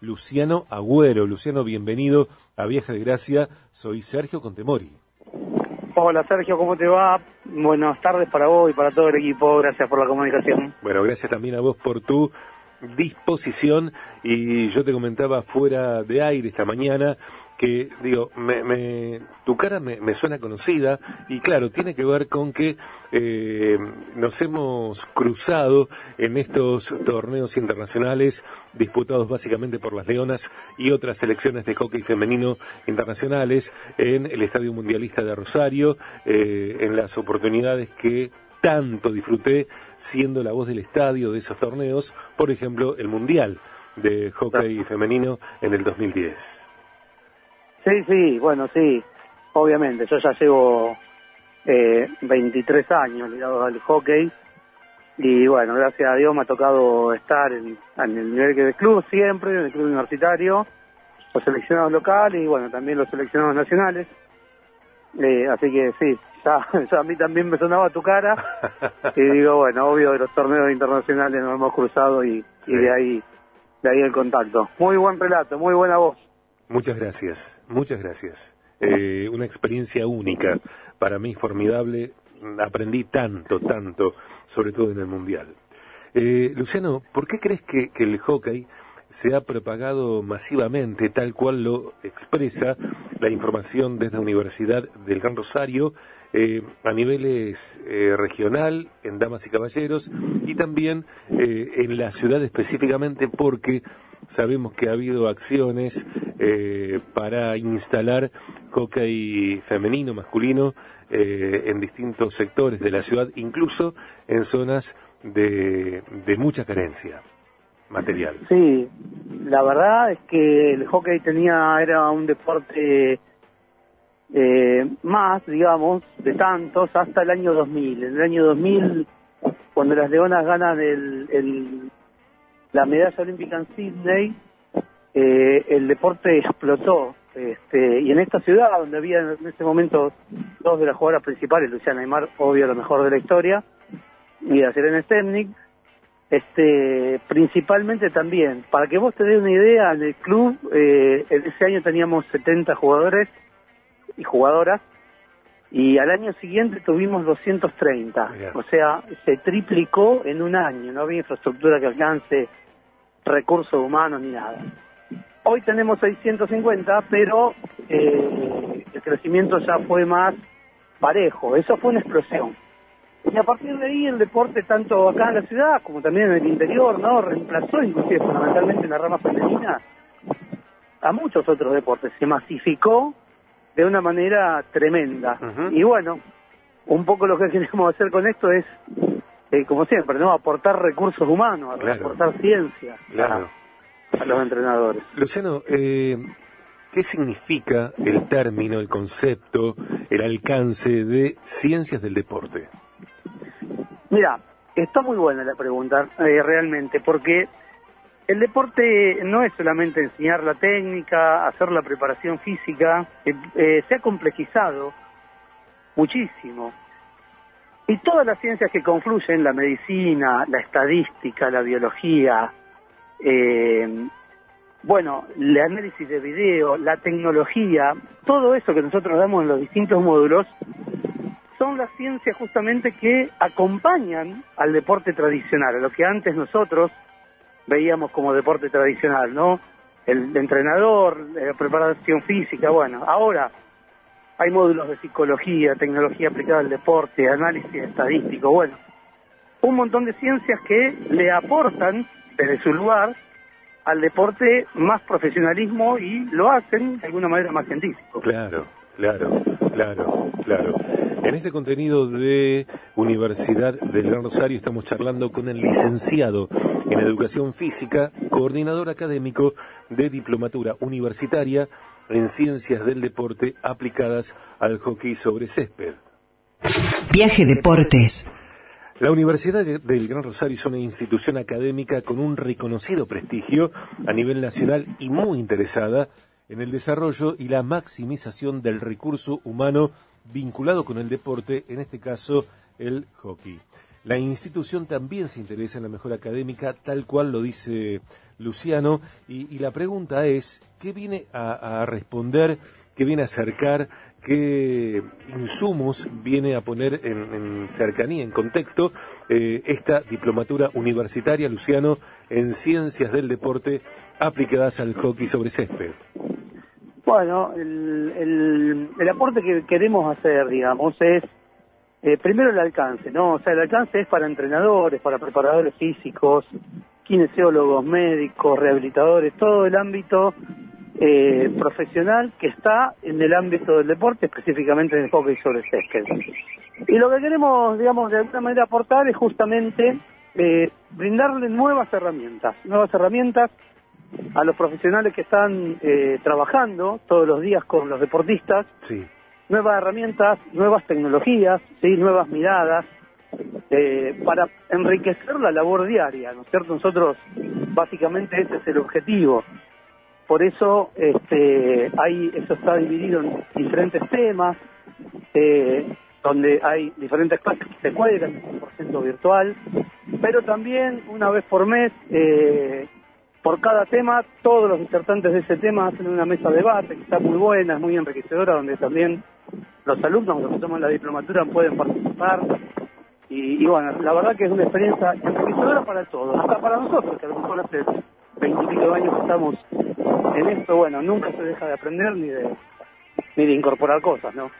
Luciano Agüero. Luciano, bienvenido a Vieja de Gracia. Soy Sergio Contemori. Hola Sergio, ¿cómo te va? Buenas tardes para vos y para todo el equipo. Gracias por la comunicación. Bueno, gracias también a vos por tu disposición y yo te comentaba fuera de aire esta mañana que digo, me, tu cara me, suena conocida y claro, tiene que ver con que eh, nos hemos cruzado en estos torneos internacionales disputados básicamente por las Leonas y otras selecciones de hockey femenino internacionales en el Estadio Mundialista de Rosario, eh, en las oportunidades que tanto disfruté siendo la voz del estadio de esos torneos, por ejemplo, el Mundial de Hockey Femenino en el 2010. Sí, sí, bueno, sí, obviamente, yo ya llevo eh, 23 años ligados al hockey y bueno, gracias a Dios me ha tocado estar en, el nivel del club siempre, en el club universitario, los seleccionados locales y bueno, también los seleccionados nacionales. Eh, así que sí, ya, a mí también me sonaba tu cara y digo, bueno, obvio de los torneos internacionales nos hemos cruzado y, y de ahí de ahí el contacto. Muy buen relato, muy buena voz. Muchas gracias, muchas gracias. Eh, una experiencia única, para mí formidable. Aprendí tanto, tanto, sobre todo en el Mundial. Eh, Luciano, ¿por qué crees que, el hockey se ha propagado masivamente, tal cual lo expresa la información desde la Universidad del Gran Rosario, eh, a niveles regional, en damas y caballeros, y también en la ciudad específicamente porque sabemos que ha habido acciones eh, para instalar hockey femenino, masculino, eh, en distintos sectores de la ciudad, incluso en zonas de, mucha carencia material. Sí, la verdad es que el hockey tenía era un deporte eh, más, digamos, de tantos hasta el año 2000. En el año 2000, cuando las Leonas ganan el la medalla olímpica en Sydney, eh, el deporte explotó. Este, y en esta ciudad, donde había en ese momento dos de las jugadoras principales, Luciana Aymar, obvio, lo mejor de la historia, y a Serena Stemnik, este, principalmente también, para que vos te des una idea, en el club, eh, en ese año teníamos 70 jugadores y jugadoras, y al año siguiente tuvimos 230, o sea, se triplicó en un año, no había infraestructura que alcance recursos humanos ni nada. Hoy tenemos 650, pero eh, el crecimiento ya fue más parejo, eso fue una explosión. Y a partir de ahí el deporte, tanto acá en la ciudad como también en el interior, ¿no? Reemplazó inclusive fundamentalmente en la rama femenina a muchos otros deportes. Se masificó de una manera tremenda. Y bueno, un poco lo que queremos hacer con esto es eh, como siempre, ¿no? Aportar recursos humanos, aportar ciencia a, los entrenadores. Luciano, eh, ¿qué significa el término, el concepto, el alcance de ciencias del deporte? Mira, está muy buena la pregunta, eh, realmente, porque el deporte no es solamente enseñar la técnica, hacer la preparación física, se ha complejizado muchísimo. Y todas las ciencias que confluyen, la medicina, la estadística, la biología, eh, bueno, el análisis de video, la tecnología, todo eso que nosotros damos en los distintos módulos, son las ciencias justamente que acompañan al deporte tradicional, a lo que antes nosotros veíamos como deporte tradicional, ¿no? El entrenador, la preparación física, bueno, ahora hay módulos de psicología, tecnología aplicada al deporte, análisis estadístico, bueno, un montón de ciencias que le aportan desde su lugar al deporte más profesionalismo y lo hacen de alguna manera más científico. Claro, claro, claro, claro. En este contenido de Universidad del Gran Rosario estamos charlando con el licenciado en Educación Física, coordinador académico de Diplomatura Universitaria en ciencias del deporte aplicadas al hockey sobre césped. Viaje Deportes. La Universidad del Gran Rosario es una institución académica con un reconocido prestigio a nivel nacional y muy interesada en el desarrollo y la maximización del recurso humano vinculado con el deporte, en este caso el hockey. La institución también se interesa en la mejora académica, tal cual lo dice Luciano, y, la pregunta es, ¿qué viene a, responder, qué viene a acercar, qué insumos viene a poner en, cercanía, en contexto, eh, esta diplomatura universitaria, Luciano, en ciencias del deporte aplicadas al hockey sobre césped? Bueno, el, el, aporte que queremos hacer, digamos, es eh, primero el alcance, ¿no? O sea, el alcance es para entrenadores, para preparadores físicos, kinesiólogos, médicos, rehabilitadores, todo el ámbito eh, profesional que está en el ámbito del deporte, específicamente en el hockey sobre césped. Y lo que queremos, digamos, de alguna manera aportar es justamente eh, brindarle nuevas herramientas, nuevas herramientas a los profesionales que están eh, trabajando todos los días con los deportistas, nuevas herramientas, nuevas tecnologías, sí, nuevas miradas, eh, para enriquecer la labor diaria, ¿no es cierto? Nosotros, básicamente, ese es el objetivo. Por eso, este, hay, eso está dividido en diferentes temas, eh, donde hay diferentes clases que se cuelgan, 100% virtual, pero también una vez por mes eh, por cada tema, todos los disertantes de ese tema hacen una mesa de debate que está muy buena, es muy enriquecedora, donde también los alumnos, los que toman la diplomatura, pueden participar. Y, bueno, la verdad que es una experiencia enriquecedora para todos, hasta para nosotros, que a lo mejor hace veintipico años que estamos en esto, bueno, nunca se deja de aprender ni de, ni de incorporar cosas, ¿no?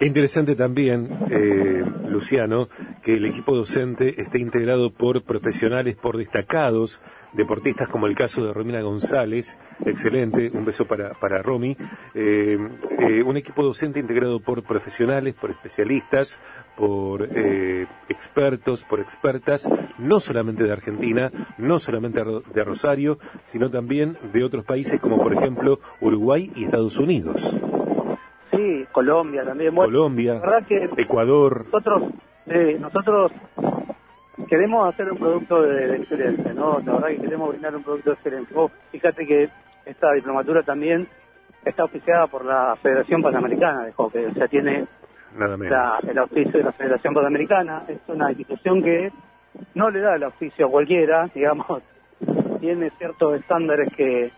Qué interesante también, eh, Luciano, que el equipo docente esté integrado por profesionales, por destacados deportistas, como el caso de Romina González, excelente, un beso para, para Romy. Eh, eh, un equipo docente integrado por profesionales, por especialistas, por expertos, por expertas, no solamente de Argentina, no solamente de Rosario, sino también de otros países como por ejemplo Uruguay y Estados Unidos. Colombia también. Colombia, Ecuador. Nosotros, nosotros queremos hacer un producto de, excelencia, ¿no? La verdad que queremos brindar un producto de excelencia. fíjate que esta diplomatura también está oficiada por la Federación Panamericana de Hockey, o sea, tiene Nada menos. el auspicio de la Federación Panamericana. Es una institución que no le da el auspicio a cualquiera, digamos, tiene ciertos estándares que,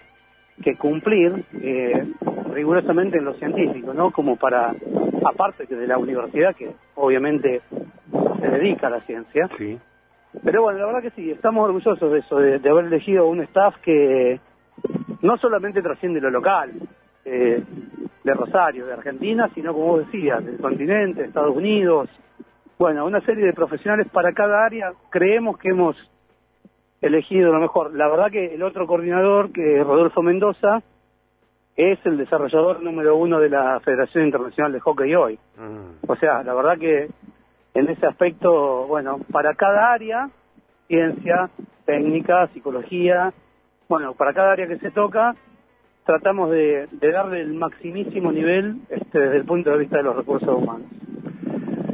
que cumplir eh, rigurosamente en lo científico, ¿no? Como para, aparte que de la universidad, que obviamente se dedica a la ciencia. Sí. Pero bueno, la verdad que sí, estamos orgullosos de eso, de, haber elegido un staff que no solamente trasciende lo local, eh, de Rosario, de Argentina, sino como vos decías, del continente, Estados Unidos. Bueno, una serie de profesionales para cada área. Creemos que hemos elegido lo mejor. La verdad que el otro coordinador, que es Rodolfo Mendoza, es el desarrollador número uno de la Federación Internacional de Hockey hoy. Mm. O sea, la verdad que en ese aspecto, bueno, para cada área, ciencia, técnica, psicología, bueno, para cada área que se toca, tratamos de, darle el maximísimo nivel este, desde el punto de vista de los recursos humanos.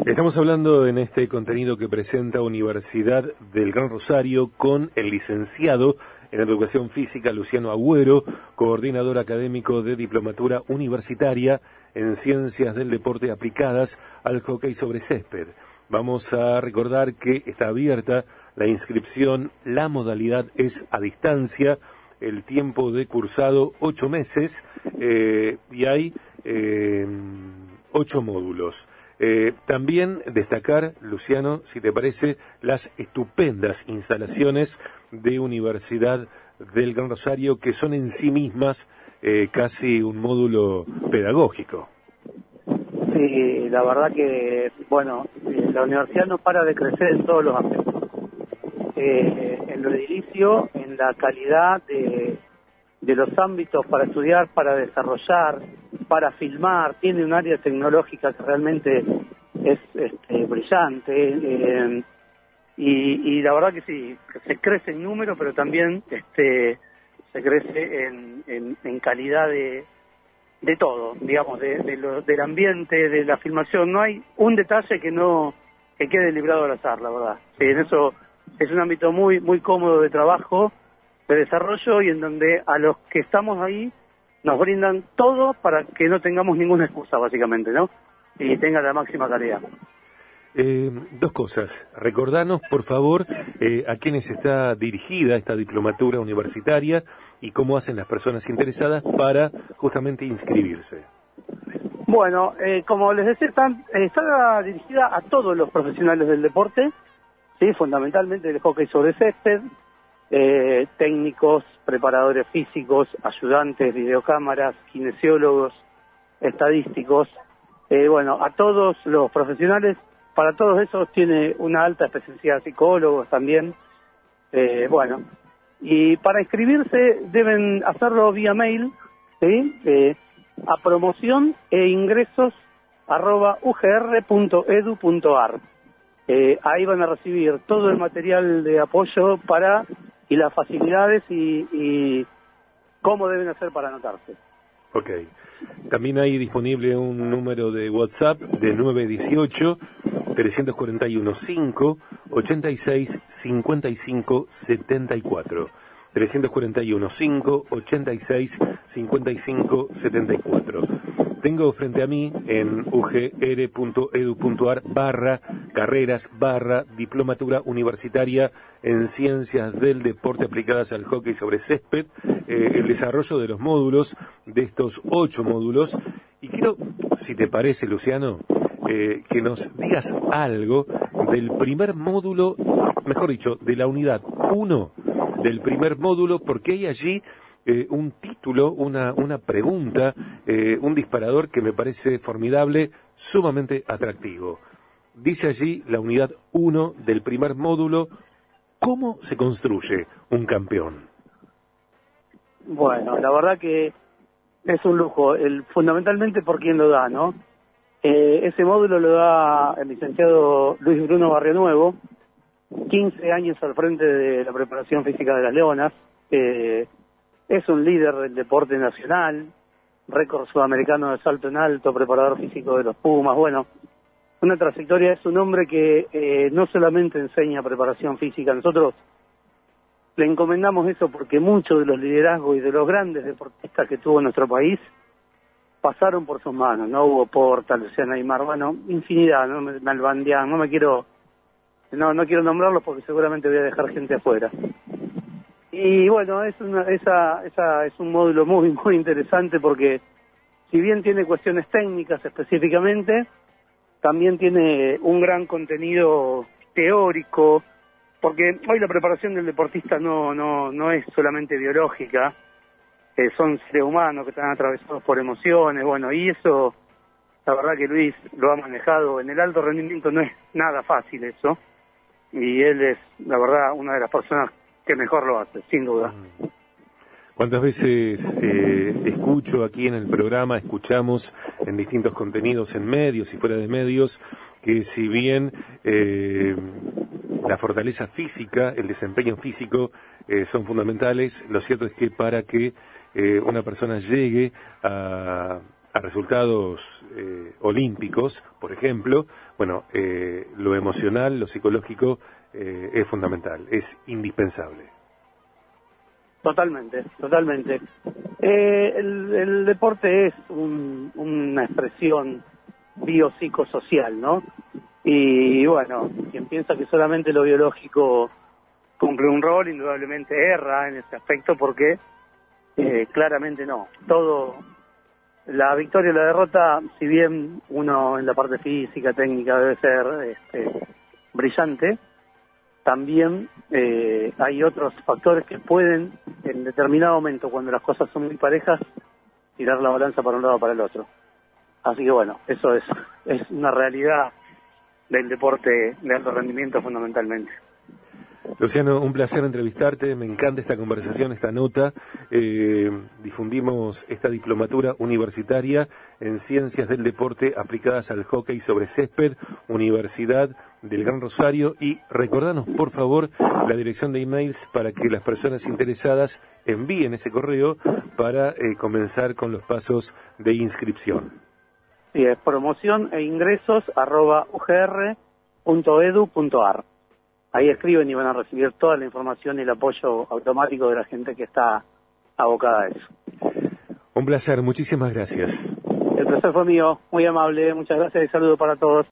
Estamos hablando en este contenido que presenta Universidad del Gran Rosario con el licenciado en Educación Física Luciano Agüero, coordinador académico de Diplomatura Universitaria en Ciencias del Deporte aplicadas al hockey sobre césped. Vamos a recordar que está abierta la inscripción, la modalidad es a distancia, el tiempo de cursado ocho meses eh, y hay eh, ocho módulos. Eh, también destacar, Luciano, si te parece, las estupendas instalaciones de Universidad del Gran Rosario, que son en sí mismas eh, casi un módulo pedagógico. Sí, la verdad que, bueno, eh, la universidad no para de crecer en todos los aspectos. en lo edilicio, en la calidad de, de los ámbitos para estudiar, para desarrollar, para filmar, tiene un área tecnológica que realmente es este, brillante eh, y, la verdad que sí, se crece en número, pero también este, se crece en, calidad de, de todo, digamos, de, del ambiente, de la filmación. No hay un detalle que no que quede librado al azar, la verdad. Sí, en eso es un ámbito muy muy cómodo de trabajo, de desarrollo y en donde a los que estamos ahí nos brindan todo para que no tengamos ninguna excusa, básicamente, ¿no? Y tenga la máxima calidad. Eh, dos cosas. Recordanos, por favor, eh, a quiénes está dirigida esta diplomatura universitaria y cómo hacen las personas interesadas para justamente inscribirse. Bueno, eh, como les decía, están, está dirigida a todos los profesionales del deporte, sí, fundamentalmente el hockey sobre césped, técnicos, preparadores físicos, ayudantes, videocámaras, kinesiólogos, estadísticos, bueno, a todos los profesionales para todos esos tiene una alta especialidad psicólogos también. Eh, bueno, y para inscribirse deben hacerlo vía mail, ¿sí? Eh, a promoción e ingresos arroba ugr.edu.ar. Eh, ahí van a recibir todo el material de apoyo para y las facilidades y, y cómo deben hacer para anotarse. Ok. También hay disponible un número de WhatsApp de 918 341 5 86 55 74. 341 5 86 55 74. Tengo frente a mí en ugr.edu.ar barra carreras barra diplomatura universitaria en ciencias del deporte aplicadas al hockey sobre césped, eh, el desarrollo de los módulos, de estos ocho módulos. Y quiero, si te parece, Luciano, eh, que nos digas algo del primer módulo, mejor dicho, de la unidad 1 del primer módulo, porque hay allí eh, un título, una, una pregunta, eh, un disparador que me parece formidable, sumamente atractivo. Dice allí la unidad 1 del primer módulo, ¿cómo se construye un campeón? Bueno, la verdad que es un lujo, fundamentalmente por quien lo da, ¿no? Eh, ese módulo lo da el licenciado Luis Bruno Barrio Nuevo, 15 años al frente de la preparación física de las Leonas, es un líder del deporte nacional, récord sudamericano de salto en alto, preparador físico de los Pumas, bueno, una trayectoria, es un hombre que eh, no solamente enseña preparación física, nosotros le encomendamos eso porque muchos de los liderazgos y de los grandes deportistas que tuvo nuestro país pasaron por sus manos, ¿no? Hugo Porta, Luciana Aymar, bueno, infinidad, ¿no? Malbandián, no me quiero, no, no quiero nombrarlos porque seguramente voy a dejar gente afuera. Y bueno, es una, esa, esa es un módulo muy, muy interesante porque si bien tiene cuestiones técnicas específicamente, también tiene un gran contenido teórico, porque hoy la preparación del deportista no, no, no es solamente biológica, son seres humanos que están atravesados por emociones, bueno, y eso, la verdad que Luis lo ha manejado en el alto rendimiento, no es nada fácil eso, y él es, la verdad, una de las personas que mejor lo hace, sin duda. ¿Cuántas veces eh, escucho aquí en el programa, escuchamos en distintos contenidos, en medios y fuera de medios, que si bien eh, la fortaleza física, el desempeño físico eh, son fundamentales, lo cierto es que para que eh, una persona llegue a, resultados eh, olímpicos, por ejemplo, bueno, lo emocional, lo psicológico es fundamental, es indispensable. Totalmente, totalmente. El, deporte es una expresión biopsicosocial, ¿no? Y bueno, quien piensa que solamente lo biológico cumple un rol, indudablemente erra en ese aspecto porque eh, claramente no. Todo, la victoria y la derrota, si bien uno en la parte física, técnica debe ser este, brillante, también eh, hay otros factores que pueden, en determinado momento, cuando las cosas son muy parejas, tirar la balanza para un lado o para el otro. Así que bueno, eso es, es una realidad del deporte de alto rendimiento fundamentalmente. Luciano, un placer entrevistarte, me encanta esta conversación, esta nota. Eh, difundimos esta diplomatura universitaria en ciencias del deporte aplicadas al hockey sobre césped, Universidad del Gran Rosario. Y recordanos, por favor, la dirección de emails para que las personas interesadas envíen ese correo para eh, comenzar con los pasos de inscripción. Sí, es promoción e. Ahí escriben y van a recibir toda la información y el apoyo automático de la gente que está abocada a eso. Un placer, muchísimas gracias. El placer fue mío, muy amable, muchas gracias y saludo para todos.